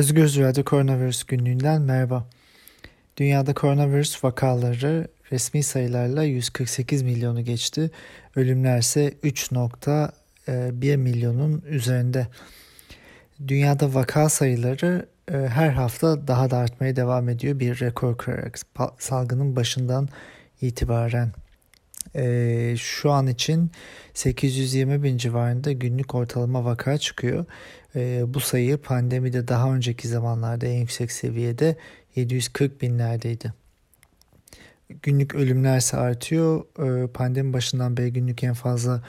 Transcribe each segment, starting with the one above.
Özgür Radyo Koronavirüs günlüğünden merhaba. Dünyada koronavirüs vakaları resmi sayılarla 148 milyonu geçti. Ölümler ise 3.1 milyonun üzerinde. Dünyada vaka sayıları e, her hafta daha da artmaya devam ediyor. Bir rekor kırarak salgının başından itibaren. E, şu an için 820 bin civarında günlük ortalama vaka çıkıyor. E, bu sayı pandemide daha önceki zamanlarda en yüksek seviyede 740 binlerdeydi. Günlük ölümler ise artıyor. E, pandemi başından beri günlük en fazla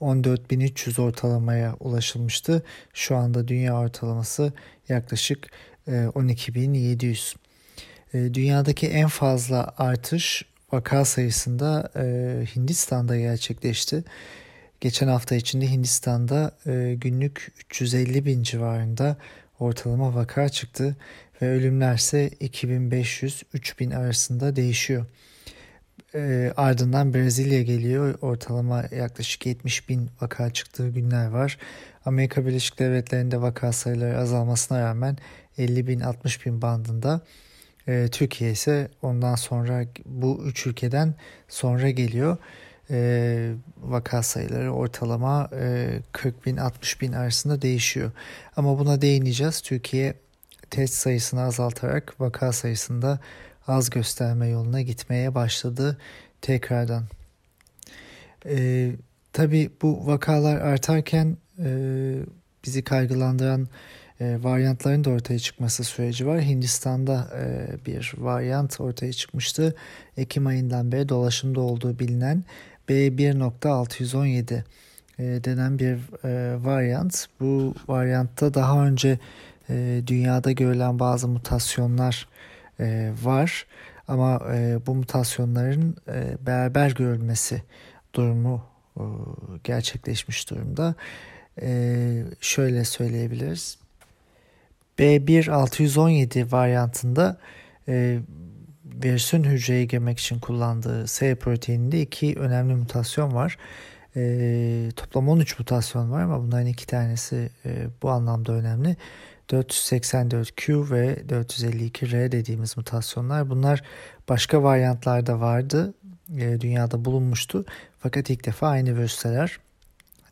14.300 ortalamaya ulaşılmıştı. Şu anda dünya ortalaması yaklaşık 12.700. E, e, dünyadaki en fazla artış vaka sayısında e, Hindistan'da gerçekleşti. Geçen hafta içinde Hindistan'da e, günlük 350 bin civarında ortalama vaka çıktı ve ölümler ise 2500-3000 arasında değişiyor. E, ardından Brezilya geliyor. Ortalama yaklaşık 70 bin vaka çıktığı günler var. Amerika Birleşik Devletleri'nde vaka sayıları azalmasına rağmen 50 bin 60 bin bandında. E, Türkiye ise ondan sonra bu üç ülkeden sonra geliyor e, vaka sayıları ortalama e, 40 bin 60 bin arasında değişiyor. Ama buna değineceğiz. Türkiye test sayısını azaltarak vaka sayısında az gösterme yoluna gitmeye başladı tekrardan. E, Tabi bu vakalar artarken e, bizi kaygılandıran e, varyantların da ortaya çıkması süreci var. Hindistan'da e, bir varyant ortaya çıkmıştı. Ekim ayından beri dolaşımda olduğu bilinen B1.617 e, denen bir e, varyant. Bu varyantta daha önce e, dünyada görülen bazı mutasyonlar var ama bu mutasyonların e, beraber görülmesi durumu gerçekleşmiş durumda. E, şöyle söyleyebiliriz. B1.617 varyantında e, virüsün hücreye girmek için kullandığı S proteininde iki önemli mutasyon var. E, toplam 13 mutasyon var ama bunların iki tanesi e, bu anlamda önemli. 484Q ve 452R dediğimiz mutasyonlar. Bunlar başka varyantlarda vardı. E, dünyada bulunmuştu. Fakat ilk defa aynı virüsler.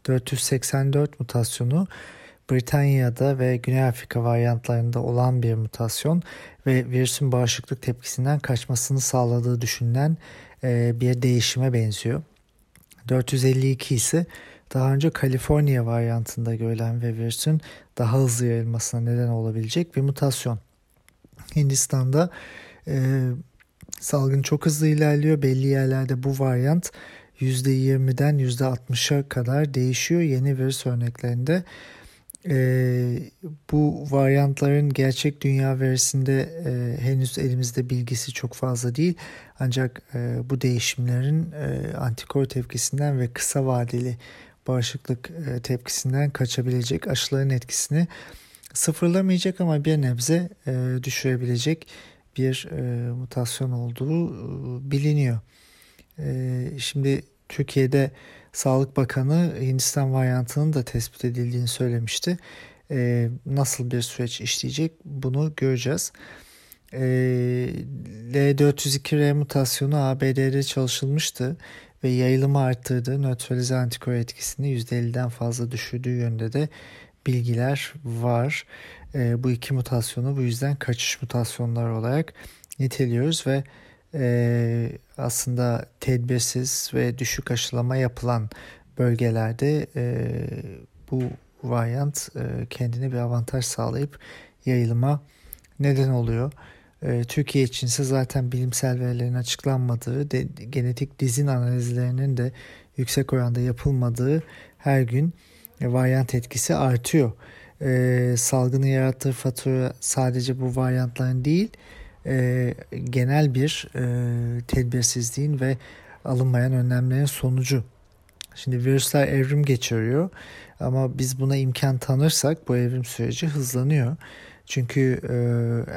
484 mutasyonu Britanya'da ve Güney Afrika varyantlarında olan bir mutasyon ve virüsün bağışıklık tepkisinden kaçmasını sağladığı düşünülen e, bir değişime benziyor. 452 ise daha önce Kaliforniya varyantında görülen ve virüsün daha hızlı yayılmasına neden olabilecek bir mutasyon. Hindistan'da e, salgın çok hızlı ilerliyor. Belli yerlerde bu varyant %20'den %60'a kadar değişiyor. Yeni virüs örneklerinde e, bu varyantların gerçek dünya verisinde e, henüz elimizde bilgisi çok fazla değil. Ancak e, bu değişimlerin e, antikor tepkisinden ve kısa vadeli bağışıklık e, tepkisinden kaçabilecek aşıların etkisini sıfırlamayacak ama bir nebze e, düşürebilecek bir e, mutasyon olduğu e, biliniyor. E, şimdi Türkiye'de Sağlık Bakanı Hindistan varyantının da tespit edildiğini söylemişti. E, nasıl bir süreç işleyecek bunu göreceğiz. E, L402R mutasyonu ABD'de çalışılmıştı ve yayılımı arttırdığı nötralize antikor etkisini %50'den fazla düşürdüğü yönde de bilgiler var. E, bu iki mutasyonu bu yüzden kaçış mutasyonlar olarak niteliyoruz ve e, aslında tedbirsiz ve düşük aşılama yapılan bölgelerde e, bu varyant e, kendine bir avantaj sağlayıp yayılıma neden oluyor. E, Türkiye için ise zaten bilimsel verilerin açıklanmadığı, de, genetik dizin analizlerinin de yüksek oranda yapılmadığı her gün e, varyant etkisi artıyor. E, salgını yarattığı fatura sadece bu varyantların değil, e, genel bir e, tedbirsizliğin ve alınmayan önlemlerin sonucu. Şimdi virüsler evrim geçiriyor ama biz buna imkan tanırsak bu evrim süreci hızlanıyor. Çünkü e,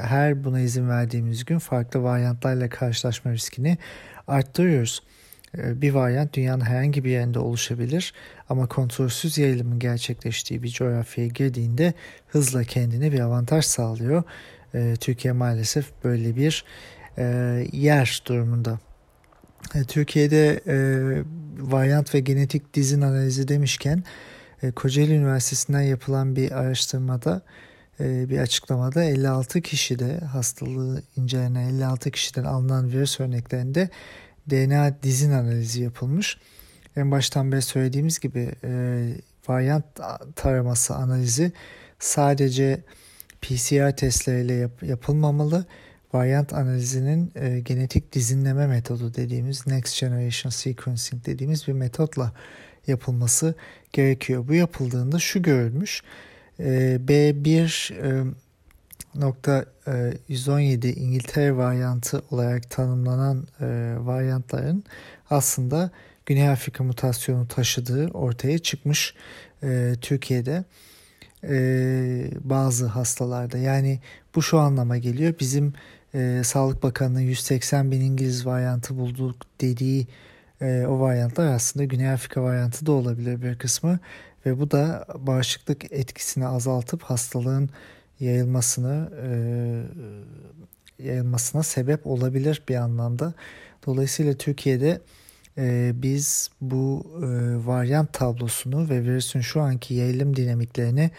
her buna izin verdiğimiz gün farklı varyantlarla karşılaşma riskini arttırıyoruz. e, bir varyant dünyanın herhangi bir yerinde oluşabilir ama kontrolsüz yayılımın gerçekleştiği bir coğrafyaya girdiğinde hızla kendine bir avantaj sağlıyor. E, Türkiye maalesef böyle bir e, yer durumunda. Türkiye'de varyant ve genetik dizin analizi demişken Kocaeli Üniversitesi'nden yapılan bir araştırmada bir açıklamada 56 kişide hastalığı incelenen 56 kişiden alınan virüs örneklerinde DNA dizin analizi yapılmış. En baştan beri söylediğimiz gibi e, varyant taraması analizi sadece PCR testleriyle yap, yapılmamalı. Varyant analizinin e, genetik dizinleme metodu dediğimiz Next Generation Sequencing dediğimiz bir metotla yapılması gerekiyor. Bu yapıldığında şu görülmüş. E, B1 e, nokta 117 e, İngiltere varyantı olarak tanımlanan e, varyantların aslında Güney Afrika mutasyonu taşıdığı ortaya çıkmış e, Türkiye'de bazı hastalarda. Yani bu şu anlama geliyor. Bizim Sağlık Bakanı'nın 180 bin İngiliz varyantı bulduk dediği o varyantlar aslında Güney Afrika varyantı da olabilir bir kısmı ve bu da bağışıklık etkisini azaltıp hastalığın yayılmasını e, yayılmasına sebep olabilir bir anlamda. Dolayısıyla Türkiye'de e, biz bu e, varyant tablosunu ve virüsün şu anki yayılım dinamiklerini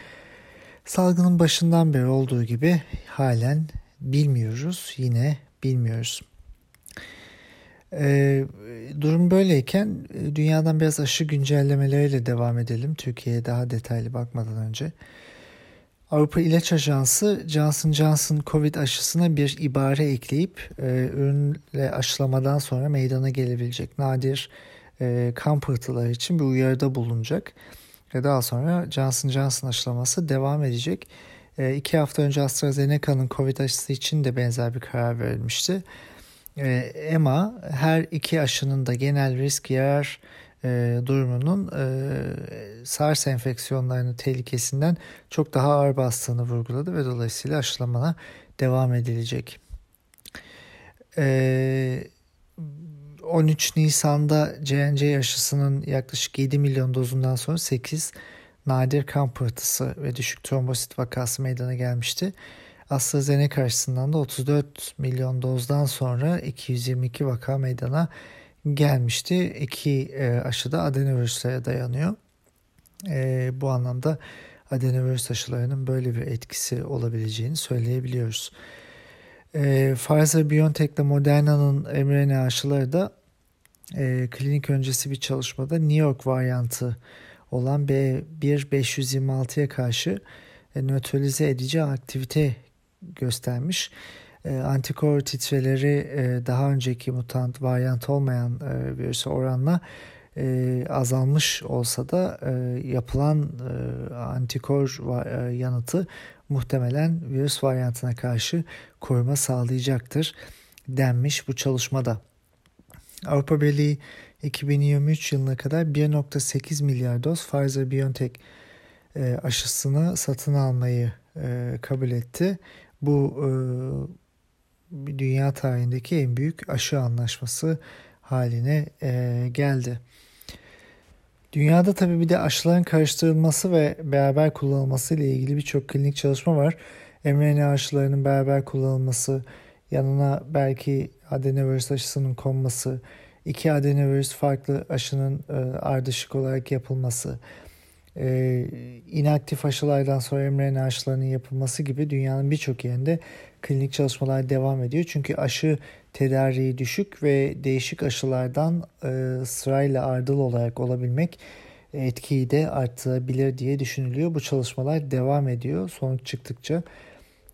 salgının başından beri olduğu gibi halen bilmiyoruz. Yine bilmiyoruz. E, durum böyleyken e, dünyadan biraz aşı güncellemeleriyle devam edelim. Türkiye'ye daha detaylı bakmadan önce. Avrupa İlaç Ajansı Johnson Johnson Covid aşısına bir ibare ekleyip e, ürünle aşılamadan sonra meydana gelebilecek nadir e, kan pıhtıları için bir uyarıda bulunacak. Ve daha sonra Johnson Johnson aşılaması devam edecek. E, iki hafta önce AstraZeneca'nın Covid aşısı için de benzer bir karar verilmişti. E, EMA her iki aşının da genel risk yarar e, durumunun e, SARS enfeksiyonlarının tehlikesinden çok daha ağır bastığını vurguladı ve dolayısıyla aşılamana devam edilecek. E, 13 Nisan'da J&J aşısının yaklaşık 7 milyon dozundan sonra 8 nadir kan pıhtısı ve düşük trombosit vakası meydana gelmişti. AstraZeneca aşısından da 34 milyon dozdan sonra 222 vaka meydana gelmişti. İki e, aşı da adenovirüslere dayanıyor. E, bu anlamda adenovirüs aşılarının böyle bir etkisi olabileceğini söyleyebiliyoruz. E, Pfizer-BioNTech ile Moderna'nın mRNA aşıları da e, klinik öncesi bir çalışmada New York varyantı olan B1526'ya karşı e, nötralize edici aktivite göstermiş e, antikor titreleri e, daha önceki mutant varyant olmayan e, virüse oranla e, azalmış olsa da e, yapılan antikor yanıtı muhtemelen virüs varyantına karşı koruma sağlayacaktır denmiş bu çalışmada. Avrupa Birliği 2023 yılına kadar 1.8 milyar doz Pfizer-BioNTech aşısını satın almayı kabul etti. Bu dünya tarihindeki en büyük aşı anlaşması haline e, geldi. Dünyada tabii bir de aşıların karıştırılması ve beraber kullanılması ile ilgili birçok klinik çalışma var. mRNA aşılarının beraber kullanılması, yanına belki adenovirüs aşısının konması, iki adenovirüs farklı aşının e, ardışık olarak yapılması, e, inaktif aşılardan sonra mRNA aşılarının yapılması gibi dünyanın birçok yerinde klinik çalışmalar devam ediyor. Çünkü aşı tedariği düşük ve değişik aşılardan e, sırayla ardıl olarak olabilmek etkiyi de arttırabilir diye düşünülüyor. Bu çalışmalar devam ediyor. Sonuç çıktıkça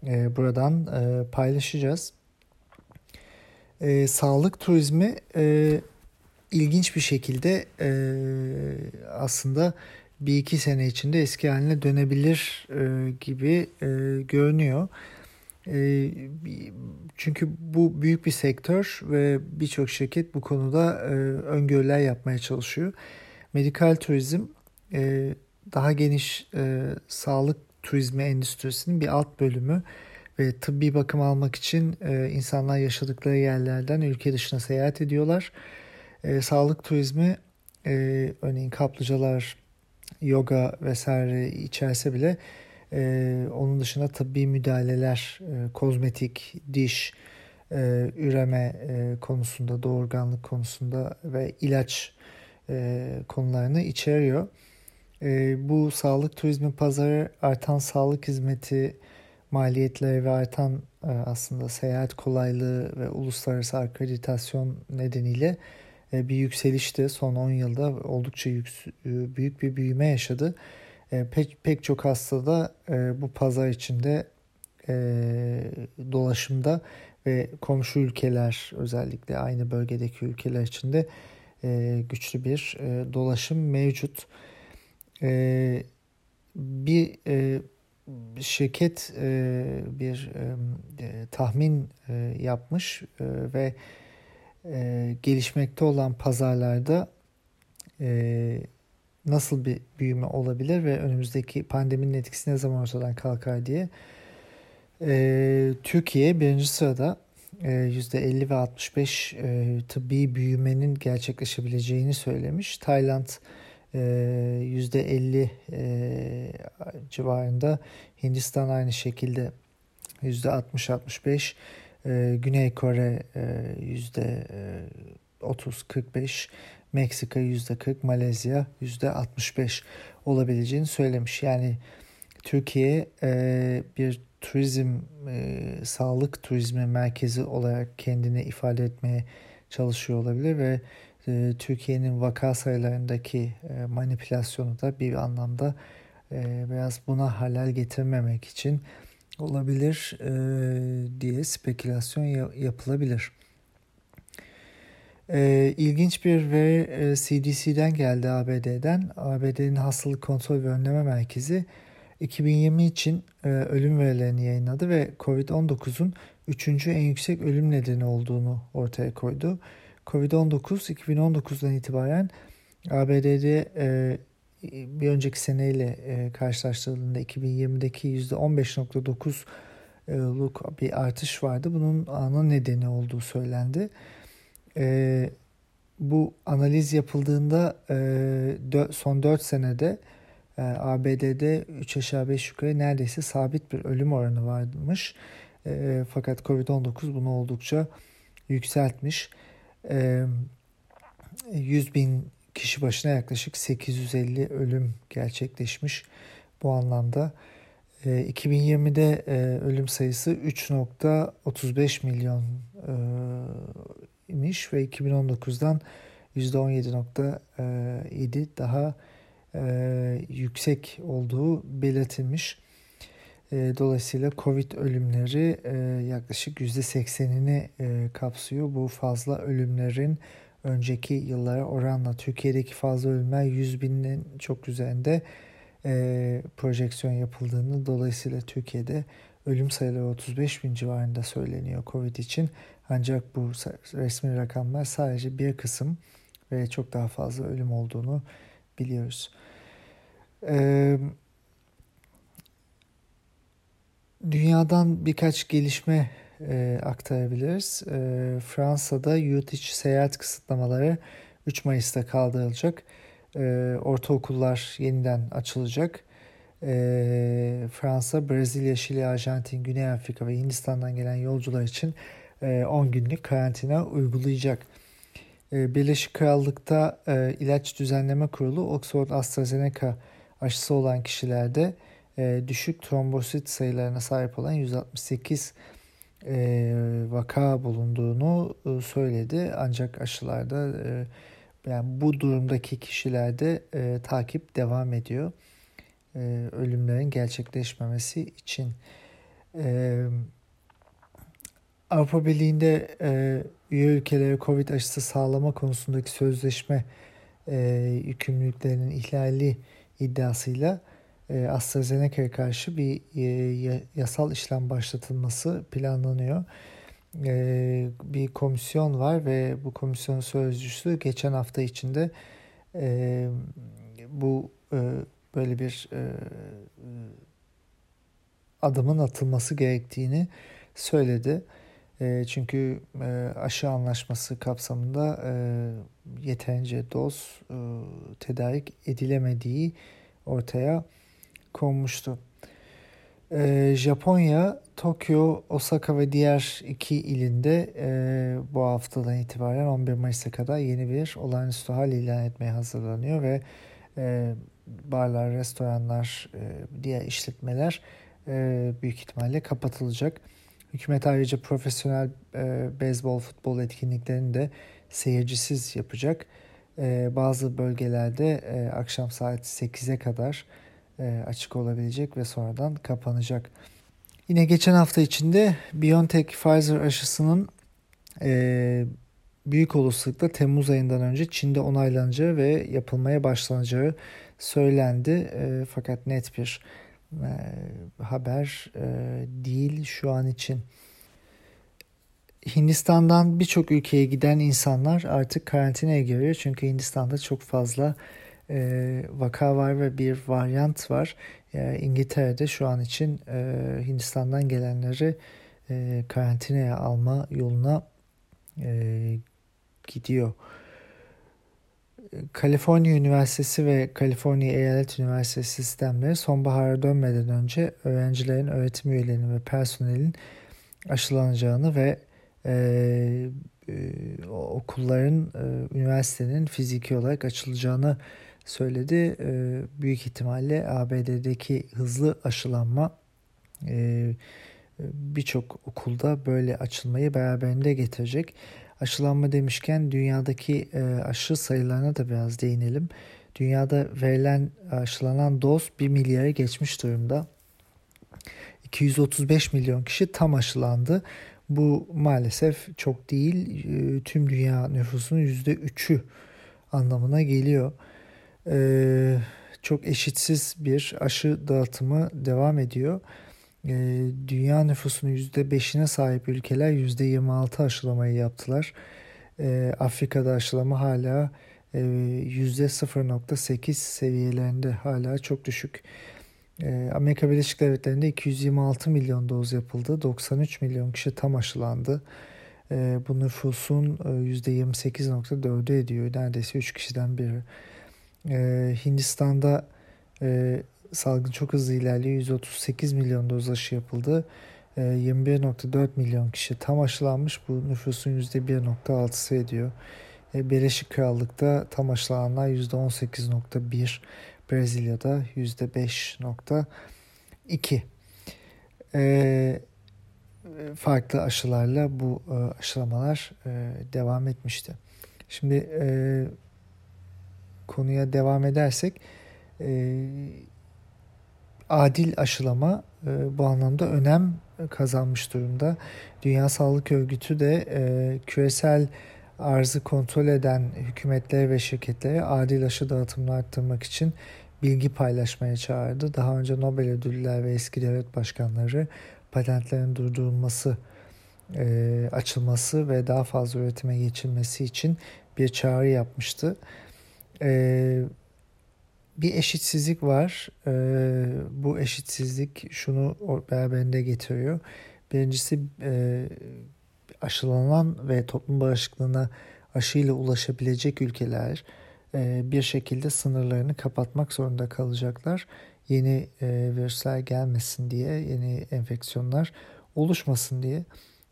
e, buradan e, paylaşacağız. E, sağlık turizmi e, ilginç bir şekilde e, aslında bir iki sene içinde eski haline dönebilir e, gibi e, görünüyor. E, çünkü bu büyük bir sektör ve birçok şirket bu konuda e, öngörüler yapmaya çalışıyor. Medikal turizm e, daha geniş e, sağlık turizmi endüstrisinin bir alt bölümü ve tıbbi bakım almak için insanlar yaşadıkları yerlerden ülke dışına seyahat ediyorlar sağlık turizmi örneğin kaplıcalar, yoga vesaire içerse bile e, onun dışında tıbbi müdahaleler, e, kozmetik, diş, e, üreme e, konusunda, doğurganlık konusunda ve ilaç e, konularını içeriyor. E, bu sağlık turizmi pazarı artan sağlık hizmeti maliyetleri ve artan e, aslında seyahat kolaylığı ve uluslararası akreditasyon nedeniyle e, bir yükselişti. Son 10 yılda oldukça yüks, büyük bir büyüme yaşadı. E, pek, pek çok hastada e, bu pazar içinde e, dolaşımda ve komşu ülkeler özellikle aynı bölgedeki ülkeler içinde e, güçlü bir e, dolaşım mevcut. E, bir e, şirket e, bir e, tahmin e, yapmış e, ve e, gelişmekte olan pazarlarda e, nasıl bir büyüme olabilir ve önümüzdeki pandeminin etkisi ne zaman ortadan kalkar diye. E, Türkiye birinci sırada e, %50 ve 65 e, tıbbi büyümenin gerçekleşebileceğini söylemiş. Tayland e, %50 e, civarında, Hindistan aynı şekilde %60-65, e, Güney Kore e, %30-45, Meksika %40, Malezya %65 olabileceğini söylemiş. Yani Türkiye e, bir turizm, e, sağlık turizmi merkezi olarak kendini ifade etmeye çalışıyor olabilir ve e, Türkiye'nin vaka sayılarındaki e, manipülasyonu da bir anlamda e, biraz buna halel getirmemek için olabilir e, diye spekülasyon yapılabilir. E, ilginç bir veri e, CDC'den geldi ABD'den. ABD'nin Hastalık Kontrol ve Önleme Merkezi 2020 için e, ölüm verilerini yayınladı ve COVID-19'un üçüncü en yüksek ölüm nedeni olduğunu ortaya koydu. COVID-19 2019'dan itibaren ABD'de e, bir önceki seneyle e, karşılaştırıldığında 2020'deki %15.9'luk bir artış vardı. Bunun ana nedeni olduğu söylendi. E, bu analiz yapıldığında e, son 4 senede e, ABD'de 3 aşağı 5 yukarı neredeyse sabit bir ölüm oranı varmış. E, fakat Covid-19 bunu oldukça yükseltmiş. E, 100 bin kişi başına yaklaşık 850 ölüm gerçekleşmiş bu anlamda. 2020'de e, e, ölüm sayısı 3.35 milyon e, imiş ve 2019'dan %17.7 daha yüksek olduğu belirtilmiş. Dolayısıyla Covid ölümleri yaklaşık %80'ini kapsıyor. Bu fazla ölümlerin önceki yıllara oranla Türkiye'deki fazla ölümler 100 binin çok üzerinde e, projeksiyon yapıldığını dolayısıyla Türkiye'de ölüm sayıları 35 bin civarında söyleniyor Covid için. Ancak bu resmi rakamlar sadece bir kısım ve çok daha fazla ölüm olduğunu biliyoruz. Ee, dünyadan birkaç gelişme e, aktarabiliriz. E, Fransa'da yurt içi seyahat kısıtlamaları 3 Mayıs'ta kaldırılacak. E, ortaokullar yeniden açılacak. E, Fransa, Brezilya, Şili, Arjantin, Güney Afrika ve Hindistan'dan gelen yolcular için e, 10 günlük karantina uygulayacak. E, Birleşik Krallık'ta e, ilaç düzenleme kurulu Oxford AstraZeneca aşısı olan kişilerde e, düşük trombosit sayılarına sahip olan 168 e, vaka bulunduğunu e, söyledi. Ancak aşılarda e, yani bu durumdaki kişilerde e, takip devam ediyor. E, ölümlerin gerçekleşmemesi için. E, Avrupa Birliği'nde e, üye ülkelere COVID aşısı sağlama konusundaki sözleşme e, yükümlülüklerinin ihlali iddiasıyla e, AstraZeneca'ya karşı bir yasal işlem başlatılması planlanıyor. Bir komisyon var ve bu komisyon sözcüsü geçen hafta içinde bu böyle bir e, adımın atılması gerektiğini söyledi. E, çünkü e, aşı anlaşması kapsamında e, yeterince doz e, tedarik edilemediği ortaya konmuştu. E, Japonya, Tokyo, Osaka ve diğer iki ilinde e, bu haftadan itibaren 11 Mayıs'a kadar yeni bir olağanüstü hal ilan etmeye hazırlanıyor ve e, barlar, restoranlar, e, diğer işletmeler e, büyük ihtimalle kapatılacak. Hükümet ayrıca profesyonel e, beyzbol, futbol etkinliklerini de seyircisiz yapacak. E, bazı bölgelerde e, akşam saat 8'e kadar e, açık olabilecek ve sonradan kapanacak. Yine geçen hafta içinde BioNTech Pfizer aşısının e, büyük olasılıkla Temmuz ayından önce Çin'de onaylanacağı ve yapılmaya başlanacağı söylendi. E, fakat net bir e, haber e, değil şu an için. Hindistan'dan birçok ülkeye giden insanlar artık karantinaya giriyor. Çünkü Hindistan'da çok fazla e, vaka var ve bir varyant var. E, İngiltere'de şu an için e, Hindistan'dan gelenleri e, karantinaya alma yoluna e, gidiyor. Kaliforniya Üniversitesi ve Kaliforniya Eyalet Üniversitesi sistemleri sonbahara dönmeden önce öğrencilerin, öğretim üyelerinin ve personelin aşılanacağını ve e, e, okulların, e, üniversitenin fiziki olarak açılacağını söyledi. E, büyük ihtimalle ABD'deki hızlı aşılanma e, birçok okulda böyle açılmayı beraberinde getirecek. Aşılanma demişken dünyadaki e, aşı sayılarına da biraz değinelim. Dünyada verilen aşılanan doz 1 milyara geçmiş durumda. 235 milyon kişi tam aşılandı. Bu maalesef çok değil. E, tüm dünya nüfusunun %3'ü anlamına geliyor. E, çok eşitsiz bir aşı dağıtımı devam ediyor. Ee, dünya nüfusunun %5'ine sahip ülkeler %26 aşılamayı yaptılar. Ee, Afrika'da aşılama hala e, %0.8 seviyelerinde hala çok düşük. Ee, Amerika Birleşik Devletleri'nde 226 milyon doz yapıldı. 93 milyon kişi tam aşılandı. bu nüfusun %28.4'ü e, ediyor. Neredeyse 3 kişiden biri. Hindistan'da e, salgın çok hızlı ilerliyor. 138 milyon doz aşı yapıldı. 21.4 ee, milyon kişi tam aşılanmış. Bu nüfusun %1.6'sı ediyor. Ee, Birleşik Krallık'ta tam aşılananlar %18.1, Brezilya'da %5.2. Ee, farklı aşılarla bu e, aşılamalar e, devam etmişti. Şimdi e, konuya devam edersek adil aşılama e, bu anlamda önem kazanmış durumda. Dünya Sağlık Örgütü de e, küresel arzı kontrol eden hükümetlere ve şirketlere adil aşı dağıtımını arttırmak için bilgi paylaşmaya çağırdı. Daha önce Nobel ödüller ve eski devlet başkanları patentlerin durdurulması, e, açılması ve daha fazla üretime geçilmesi için bir çağrı yapmıştı. E, bir eşitsizlik var. Ee, bu eşitsizlik şunu beraberinde getiriyor. Birincisi e, aşılanan ve toplum bağışıklığına aşıyla ulaşabilecek ülkeler e, bir şekilde sınırlarını kapatmak zorunda kalacaklar. Yeni e, virüsler gelmesin diye, yeni enfeksiyonlar oluşmasın diye.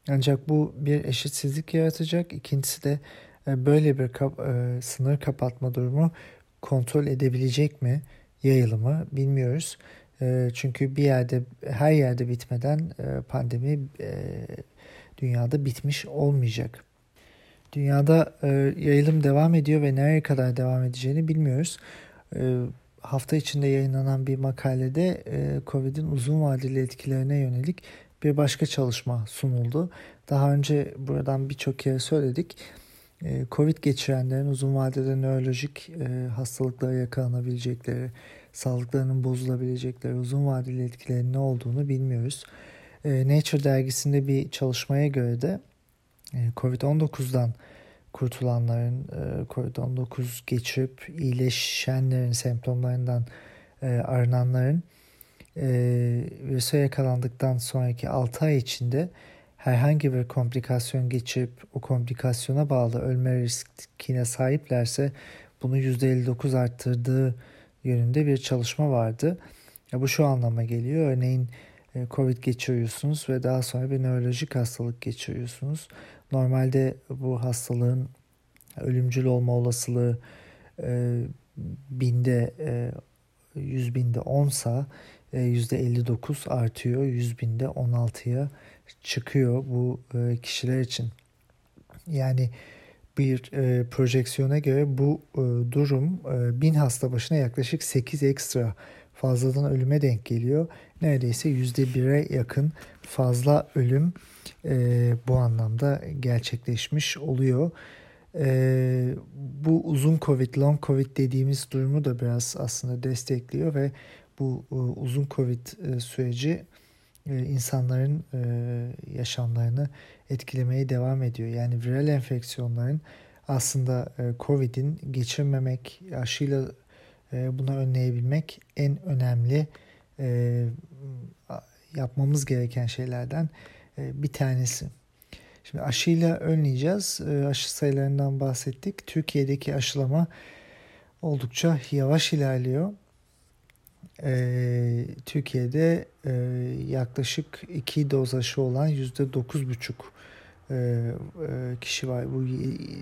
Ancak bu bir eşitsizlik yaratacak. İkincisi de böyle bir kap, sınır kapatma durumu kontrol edebilecek mi yayılımı bilmiyoruz. E, çünkü bir yerde her yerde bitmeden e, pandemi e, dünyada bitmiş olmayacak. Dünyada e, yayılım devam ediyor ve nereye kadar devam edeceğini bilmiyoruz. E, hafta içinde yayınlanan bir makalede COVID'in uzun vadeli etkilerine yönelik bir başka çalışma sunuldu. Daha önce buradan birçok kere söyledik. Ee, Covid geçirenlerin uzun vadede nörolojik e, hastalıklara yakalanabilecekleri, sağlıklarının bozulabilecekleri uzun vadeli etkilerinin ne olduğunu bilmiyoruz. Ee, Nature dergisinde bir çalışmaya göre de e, Covid-19'dan kurtulanların, e, Covid-19 geçirip iyileşenlerin semptomlarından arınanların virüse yakalandıktan sonraki 6 ay içinde herhangi bir komplikasyon geçip o komplikasyona bağlı ölme riskine sahiplerse bunu %59 arttırdığı yönünde bir çalışma vardı. Ya bu şu anlama geliyor. Örneğin e, Covid geçiriyorsunuz ve daha sonra bir nörolojik hastalık geçiriyorsunuz. Normalde bu hastalığın ölümcül olma olasılığı e, binde e, 100 binde 10 sa e, %59 artıyor. 100 binde 16'ya çıkıyor bu e, kişiler için. Yani bir e, projeksiyona göre bu e, durum e, 1000 hasta başına yaklaşık 8 ekstra fazladan ölüme denk geliyor. Neredeyse %1'e yakın fazla ölüm e, bu anlamda gerçekleşmiş oluyor. E, bu uzun Covid, long Covid dediğimiz durumu da biraz aslında destekliyor ve bu e, uzun Covid e, süreci insanların e, yaşamlarını etkilemeye devam ediyor. Yani viral enfeksiyonların aslında e, Covid'in geçirmemek, aşıyla e, bunu önleyebilmek en önemli e, yapmamız gereken şeylerden e, bir tanesi. Şimdi aşıyla önleyeceğiz. E, aşı sayılarından bahsettik. Türkiye'deki aşılama oldukça yavaş ilerliyor. E, Türkiye'de e, yaklaşık iki doz aşı olan yüzde dokuz buçuk e, e, kişi var. Bu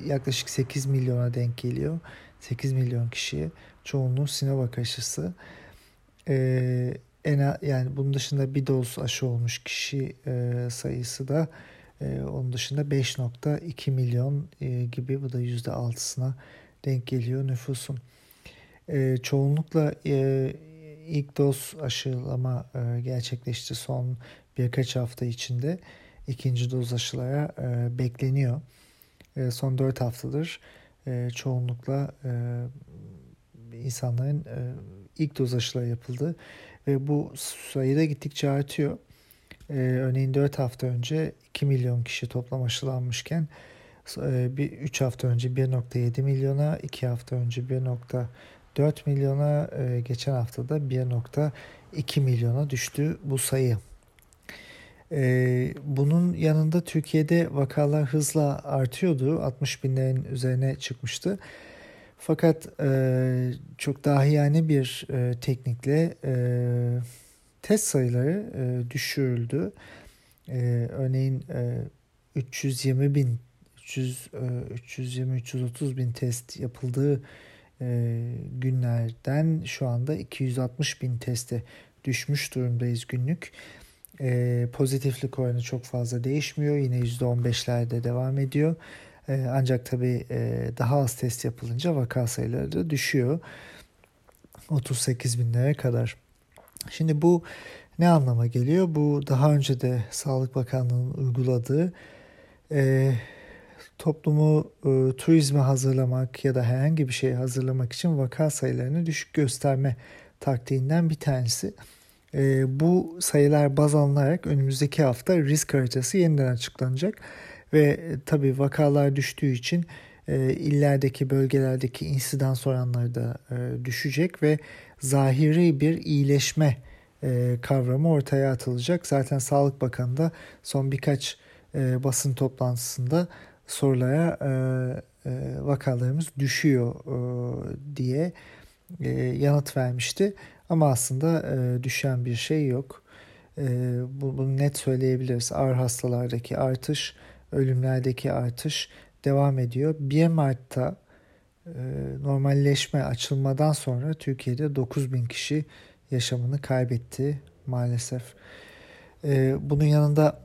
yaklaşık 8 milyona denk geliyor. 8 milyon kişiye çoğunluğu Sinovac aşısı. E, en yani bunun dışında bir doz aşı olmuş kişi e, sayısı da e, onun dışında 5.2 milyon e, gibi bu da %6'sına denk geliyor nüfusun. E, çoğunlukla e, ilk doz aşılama e, gerçekleşti son birkaç hafta içinde. ikinci doz aşılara e, bekleniyor. E, son 4 haftadır çoğunlukla insanların ilk doz aşıları yapıldı ve bu sayıda gittikçe artıyor. Örneğin 4 hafta önce 2 milyon kişi toplam aşılanmışken bir 3 hafta önce 1.7 milyona, 2 hafta önce 1.4 milyona, e, geçen hafta da 1.2 milyona düştü bu sayı. Ee, bunun yanında Türkiye'de vakalar hızla artıyordu. 60 binlerin üzerine çıkmıştı. Fakat e, çok dahiyane bir e, teknikle e, test sayıları e, düşürüldü. E, örneğin e, 320 bin 300, e, 320-330 bin test yapıldığı e, günlerden şu anda 260 bin teste düşmüş durumdayız günlük. E, pozitiflik oranı çok fazla değişmiyor. Yine %15'lerde devam ediyor. E, ancak tabii e, daha az test yapılınca vaka sayıları da düşüyor. 38 binlere kadar. Şimdi bu ne anlama geliyor? Bu daha önce de Sağlık Bakanlığı'nın uyguladığı e, toplumu e, turizme hazırlamak ya da herhangi bir şey hazırlamak için vaka sayılarını düşük gösterme taktiğinden bir tanesi. E, bu sayılar baz alınarak önümüzdeki hafta risk haritası yeniden açıklanacak. Ve e, tabi vakalar düştüğü için e, illerdeki bölgelerdeki insidans oranları da e, düşecek ve zahiri bir iyileşme e, kavramı ortaya atılacak. Zaten Sağlık Bakanı da son birkaç e, basın toplantısında sorulara e, e, vakalarımız düşüyor e, diye e, yanıt vermişti. Ama aslında e, düşen bir şey yok. E, bu, bunu net söyleyebiliriz. Ağır hastalardaki artış, ölümlerdeki artış devam ediyor. 1 Mart'ta e, normalleşme açılmadan sonra Türkiye'de 9 bin kişi yaşamını kaybetti maalesef. E, bunun yanında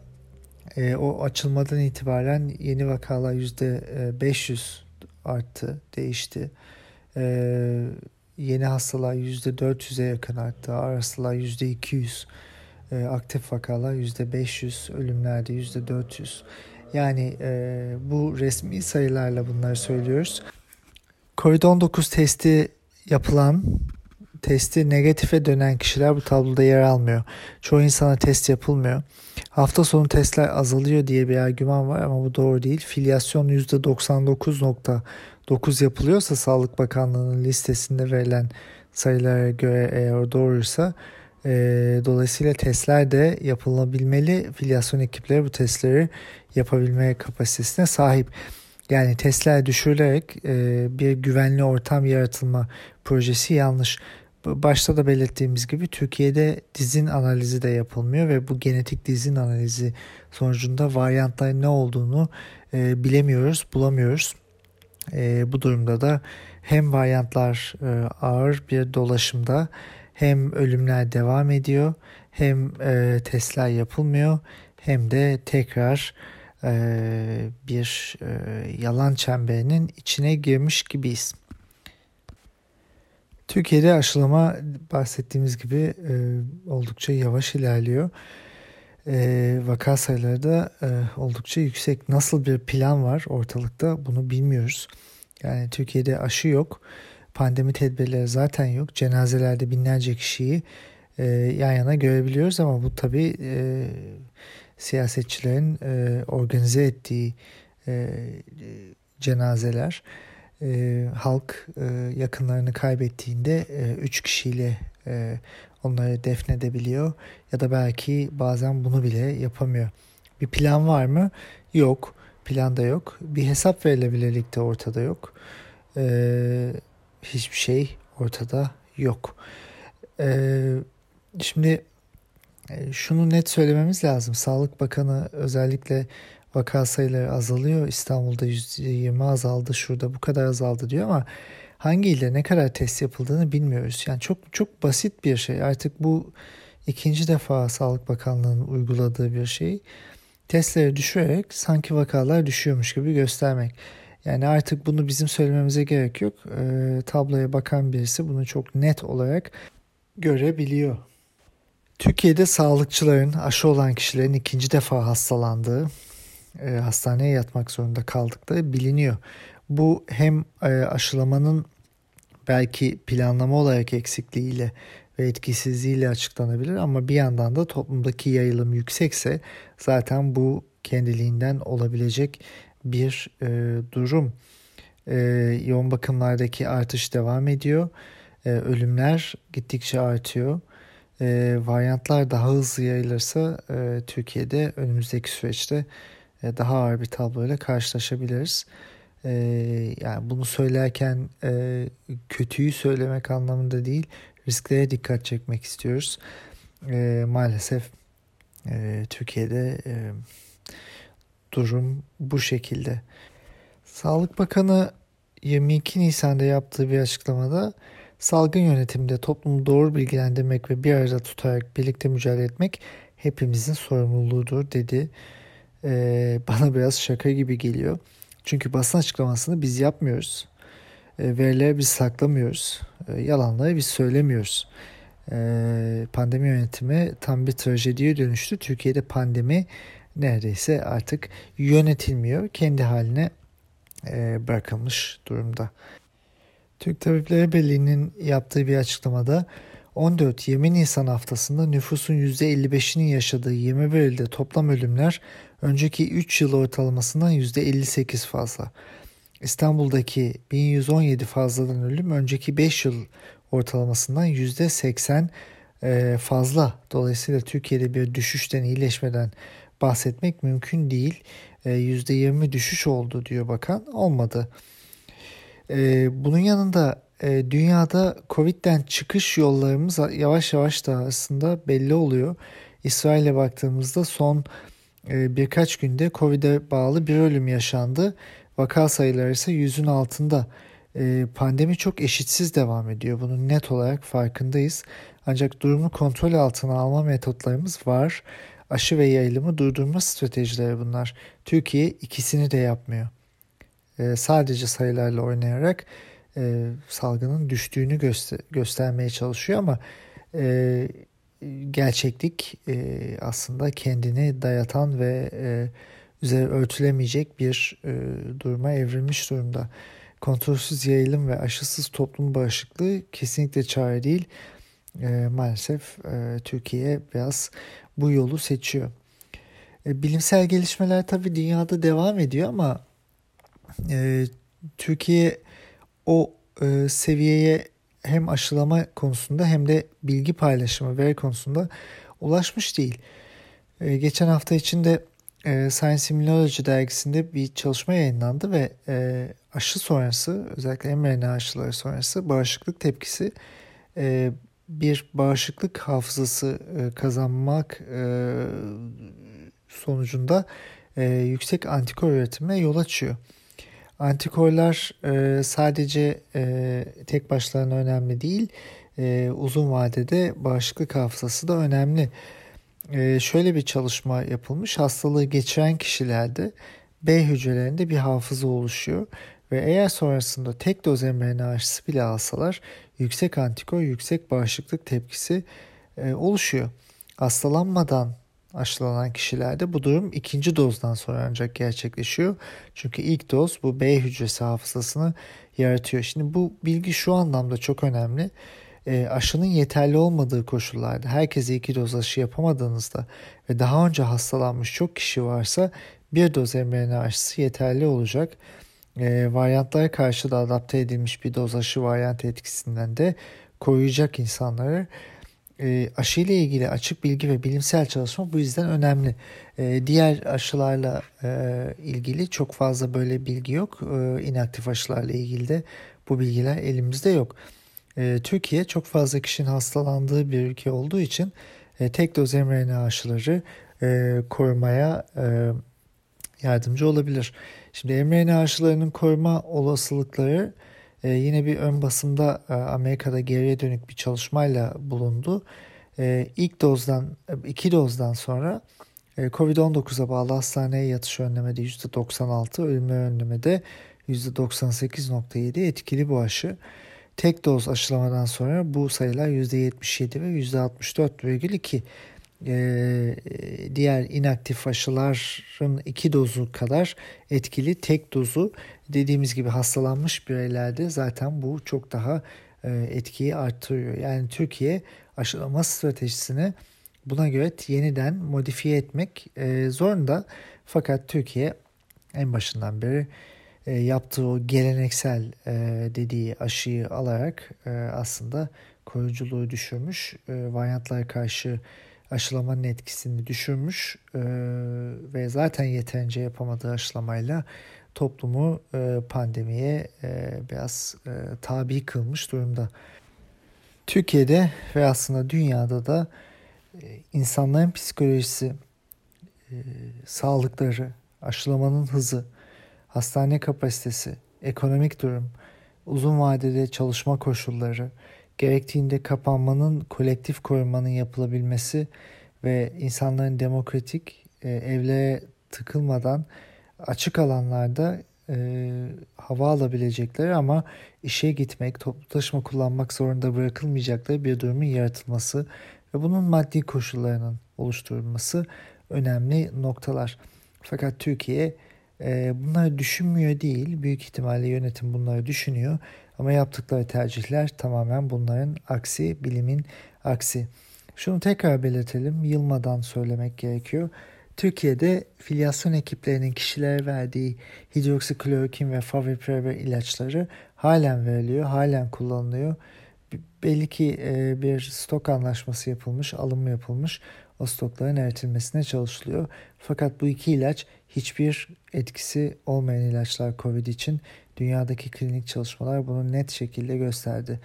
e, o açılmadan itibaren yeni vakalar %500 arttı, değişti. E, yeni hastalar %400'e yakın arttı. Ağır hastalar %200. E, aktif vakalar %500. Ölümlerde %400. Yani e, bu resmi sayılarla bunları söylüyoruz. Covid-19 testi yapılan testi negatife dönen kişiler bu tabloda yer almıyor. Çoğu insana test yapılmıyor. Hafta sonu testler azalıyor diye bir argüman var ama bu doğru değil. Filyasyon %99.9 yapılıyorsa Sağlık Bakanlığı'nın listesinde verilen sayılara göre eğer doğruysa E, dolayısıyla testler de yapılabilmeli. Filyasyon ekipleri bu testleri yapabilme kapasitesine sahip. Yani testler düşürülerek e, bir güvenli ortam yaratılma projesi yanlış. Başta da belirttiğimiz gibi Türkiye'de dizin analizi de yapılmıyor ve bu genetik dizin analizi sonucunda varyantların ne olduğunu e, bilemiyoruz, bulamıyoruz. E, bu durumda da hem varyantlar e, ağır bir dolaşımda hem ölümler devam ediyor hem e, testler yapılmıyor hem de tekrar e, bir e, yalan çemberinin içine girmiş gibiyiz. Türkiye'de aşılama bahsettiğimiz gibi e, oldukça yavaş ilerliyor. E, vaka sayıları da e, oldukça yüksek. Nasıl bir plan var ortalıkta bunu bilmiyoruz. Yani Türkiye'de aşı yok. Pandemi tedbirleri zaten yok. Cenazelerde binlerce kişiyi e, yan yana görebiliyoruz ama bu tabii e, siyasetçilerin e, organize ettiği e, cenazeler e, halk e, yakınlarını kaybettiğinde e, üç kişiyle e, onları defnedebiliyor ya da belki bazen bunu bile yapamıyor. Bir plan var mı? Yok. Plan da yok. Bir hesap verilebilirlik de ortada yok. E, hiçbir şey ortada yok. E, şimdi e, şunu net söylememiz lazım. Sağlık Bakanı özellikle vaka sayıları azalıyor. İstanbul'da %20 azaldı, şurada bu kadar azaldı diyor ama hangi ile ne kadar test yapıldığını bilmiyoruz. Yani çok çok basit bir şey. Artık bu ikinci defa Sağlık Bakanlığı'nın uyguladığı bir şey. Testleri düşürerek sanki vakalar düşüyormuş gibi göstermek. Yani artık bunu bizim söylememize gerek yok. E, tabloya bakan birisi bunu çok net olarak görebiliyor. Türkiye'de sağlıkçıların aşı olan kişilerin ikinci defa hastalandığı, e, hastaneye yatmak zorunda kaldıkları biliniyor. Bu hem e, aşılamanın belki planlama olarak eksikliğiyle ve etkisizliğiyle açıklanabilir ama bir yandan da toplumdaki yayılım yüksekse zaten bu kendiliğinden olabilecek bir e, durum. E, yoğun bakımlardaki artış devam ediyor. E, ölümler gittikçe artıyor e, varyantlar daha hızlı yayılırsa e, Türkiye'de önümüzdeki süreçte daha ağır bir tabloyla karşılaşabiliriz. E, yani bunu söylerken e, kötüyü söylemek anlamında değil, risklere dikkat çekmek istiyoruz. E, maalesef e, Türkiye'de e, durum bu şekilde. Sağlık Bakanı 22 Nisan'da yaptığı bir açıklamada Salgın yönetiminde toplumu doğru bilgilendirmek ve bir arada tutarak birlikte mücadele etmek hepimizin sorumluluğudur dedi. Ee, bana biraz şaka gibi geliyor. Çünkü basın açıklamasını biz yapmıyoruz. E, verileri biz saklamıyoruz. E, yalanları biz söylemiyoruz. E, pandemi yönetimi tam bir trajediye dönüştü. Türkiye'de pandemi neredeyse artık yönetilmiyor. Kendi haline e, bırakılmış durumda. Türk Tabipleri Birliği'nin yaptığı bir açıklamada 14-20 Nisan haftasında nüfusun %55'inin yaşadığı 21 ilde toplam ölümler önceki 3 yıl ortalamasından %58 fazla. İstanbul'daki 1117 fazladan ölüm önceki 5 yıl ortalamasından %80 e, fazla. Dolayısıyla Türkiye'de bir düşüşten, iyileşmeden bahsetmek mümkün değil. %20 e, düşüş oldu diyor bakan. Olmadı. E, bunun yanında dünyada Covid'den çıkış yollarımız yavaş yavaş da aslında belli oluyor. İsrail'e baktığımızda son birkaç günde Covid'e bağlı bir ölüm yaşandı. Vaka sayıları ise yüzün altında. E, pandemi çok eşitsiz devam ediyor. Bunun net olarak farkındayız. Ancak durumu kontrol altına alma metotlarımız var. Aşı ve yayılımı durdurma stratejileri bunlar. Türkiye ikisini de yapmıyor. E, sadece sayılarla oynayarak e, salgının düştüğünü göster göstermeye çalışıyor ama e, gerçeklik e, aslında kendini dayatan ve e, üzeri örtülemeyecek bir e, duruma evrilmiş durumda. Kontrolsüz yayılım ve aşısız toplum bağışıklığı kesinlikle çare değil. Maalesef Türkiye biraz bu yolu seçiyor. Bilimsel gelişmeler tabii dünyada devam ediyor ama Türkiye o seviyeye hem aşılama konusunda hem de bilgi paylaşımı, veri konusunda ulaşmış değil. E, geçen hafta içinde e, Science Immunology dergisinde bir çalışma yayınlandı ve e, aşı sonrası özellikle mRNA aşıları sonrası bağışıklık tepkisi e, bir bağışıklık hafızası e, kazanmak e, sonucunda e, yüksek antikor üretimine yol açıyor. Antikorlar e, sadece e, tek başlarına önemli değil, e, uzun vadede bağışıklık hafızası da önemli. E, şöyle bir çalışma yapılmış, hastalığı geçiren kişilerde B hücrelerinde bir hafıza oluşuyor ve eğer sonrasında tek doz mRNA aşısı bile alsalar yüksek antikor, yüksek bağışıklık tepkisi e, oluşuyor. Hastalanmadan aşılanan kişilerde bu durum ikinci dozdan sonra ancak gerçekleşiyor. Çünkü ilk doz bu B hücresi hafızasını yaratıyor. Şimdi bu bilgi şu anlamda çok önemli. E, aşının yeterli olmadığı koşullarda herkese iki doz aşı yapamadığınızda ve daha önce hastalanmış çok kişi varsa bir doz mRNA aşısı yeterli olacak. E, varyantlara karşı da adapte edilmiş bir doz aşı varyant etkisinden de koruyacak insanları e, aşı ile ilgili açık bilgi ve bilimsel çalışma bu yüzden önemli. E, diğer aşılarla e, ilgili çok fazla böyle bilgi yok. E, inaktif aşılarla ilgili de bu bilgiler elimizde yok. E, Türkiye çok fazla kişinin hastalandığı bir ülke olduğu için e, tek doz mRNA aşıları e, korumaya e, yardımcı olabilir. Şimdi mRNA aşılarının koruma olasılıkları e, yine bir ön basında e, Amerika'da geriye dönük bir çalışmayla bulundu. E, ilk dozdan, iki dozdan sonra e, Covid-19'a bağlı hastaneye yatış önlemede %96, ölümler önlemede %98.7 etkili bu aşı. Tek doz aşılamadan sonra bu sayılar %77 ve %64,2 e, diğer inaktif aşıların iki dozu kadar etkili tek dozu dediğimiz gibi hastalanmış bireylerde zaten bu çok daha e, etkiyi arttırıyor. Yani Türkiye aşılama stratejisini buna göre yeniden modifiye etmek e, zorunda. Fakat Türkiye en başından beri e, yaptığı o geleneksel dediği aşıyı alarak aslında koruyuculuğu düşürmüş. Varyantlara karşı aşılamanın etkisini düşürmüş ve zaten yeterince yapamadığı aşılamayla toplumu e, pandemiye e, biraz e, tabi kılmış durumda. Türkiye'de ve aslında dünyada da e, insanların psikolojisi, e, sağlıkları, aşılamanın hızı, hastane kapasitesi, ekonomik durum, uzun vadede çalışma koşulları, gerektiğinde kapanmanın, kolektif korumanın yapılabilmesi ve insanların demokratik e, evlere tıkılmadan açık alanlarda e, hava alabilecekleri ama işe gitmek, toplu taşıma kullanmak zorunda bırakılmayacakları bir durumun yaratılması ve bunun maddi koşullarının oluşturulması önemli noktalar. Fakat Türkiye e, bunları düşünmüyor değil, büyük ihtimalle yönetim bunları düşünüyor ama yaptıkları tercihler tamamen bunların aksi, bilimin aksi. Şunu tekrar belirtelim, yılmadan söylemek gerekiyor. Türkiye'de filyasyon ekiplerinin kişilere verdiği hidroksiklorokin ve favipiravir ilaçları halen veriliyor, halen kullanılıyor. Belli ki e, bir stok anlaşması yapılmış, alım yapılmış. O stokların eritilmesine çalışılıyor. Fakat bu iki ilaç hiçbir etkisi olmayan ilaçlar COVID için. Dünyadaki klinik çalışmalar bunu net şekilde gösterdi.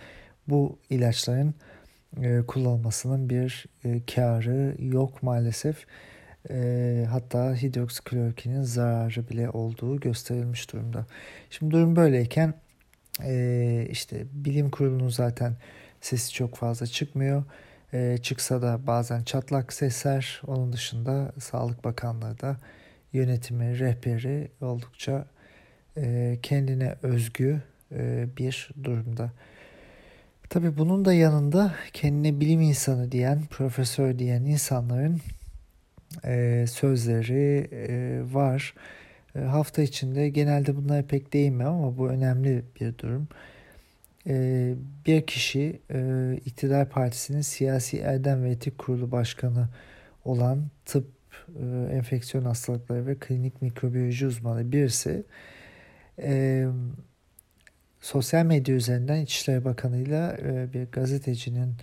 Bu ilaçların e, kullanılmasının bir e, karı yok maalesef. E, hatta hidroksiklorokinin zararı bile olduğu gösterilmiş durumda. Şimdi durum böyleyken e, işte bilim kurulunun zaten sesi çok fazla çıkmıyor. E, çıksa da bazen çatlak sesler. Onun dışında Sağlık Bakanlığı da yönetimi, rehberi oldukça e, kendine özgü bir durumda. Tabi bunun da yanında kendine bilim insanı diyen, profesör diyen insanların e, sözleri e, var. E, hafta içinde genelde bunlara pek değinmem ama bu önemli bir durum. E, bir kişi e, iktidar partisinin siyasi erdem ve etik kurulu başkanı olan tıp, e, enfeksiyon hastalıkları ve klinik mikrobiyoloji uzmanı birisi e, sosyal medya üzerinden İçişleri Bakanı ile bir gazetecinin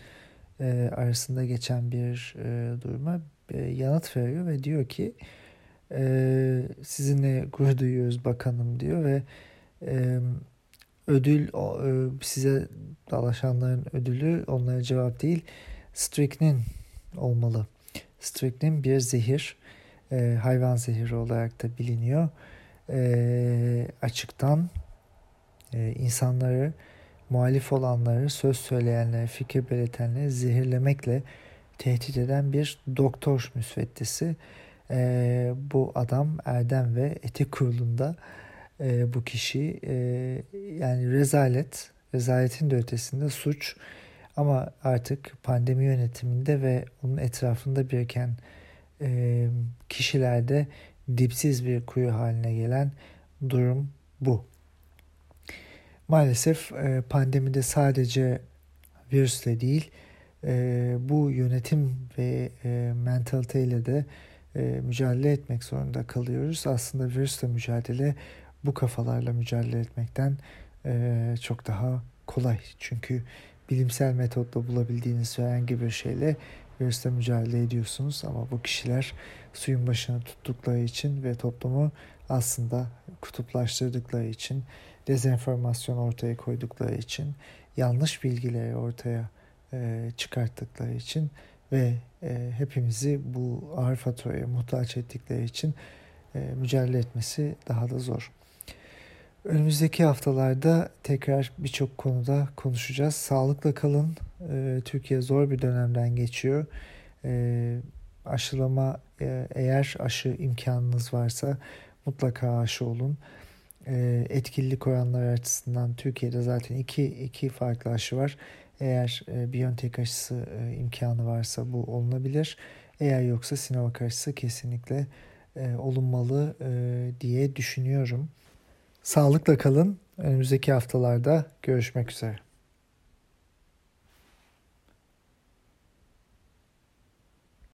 e, arasında geçen bir e, duruma e, yanıt veriyor ve diyor ki e, sizinle gurur duyuyoruz bakanım diyor ve e, ödül e, size dalaşanların ödülü onlara cevap değil strychnine olmalı. Strychnine bir zehir e, hayvan zehiri olarak da biliniyor. E, açıktan e, insanları muhalif olanları, söz söyleyenleri, fikir belirtenleri zehirlemekle tehdit eden bir doktor müsveddesi. E, bu adam Erdem ve Etik Kurulu'nda e, bu kişi e, yani rezalet, rezaletin de ötesinde suç ama artık pandemi yönetiminde ve onun etrafında biriken e, kişilerde dipsiz bir kuyu haline gelen durum bu. Maalesef e, pandemide sadece virüsle değil e, bu yönetim ve e, mentaliteyle de mücadele etmek zorunda kalıyoruz. Aslında virüsle mücadele bu kafalarla mücadele etmekten çok daha kolay. Çünkü bilimsel metotla bulabildiğiniz herhangi bir şeyle virüsle mücadele ediyorsunuz ama bu kişiler suyun başını tuttukları için ve toplumu aslında kutuplaştırdıkları için dezenformasyon ortaya koydukları için, yanlış bilgileri ortaya e, çıkarttıkları için ve e, hepimizi bu ağır faturaya muhtaç ettikleri için e, mücadele etmesi daha da zor. Önümüzdeki haftalarda tekrar birçok konuda konuşacağız. Sağlıkla kalın. E, Türkiye zor bir dönemden geçiyor. E, aşılama e, eğer aşı imkanınız varsa mutlaka aşı olun e, etkililik oranları açısından Türkiye'de zaten iki, iki farklı aşı var. Eğer e, Biontech aşısı e, imkanı varsa bu olunabilir. Eğer yoksa Sinovac aşısı kesinlikle e, olunmalı diye düşünüyorum. Sağlıkla kalın. Önümüzdeki haftalarda görüşmek üzere.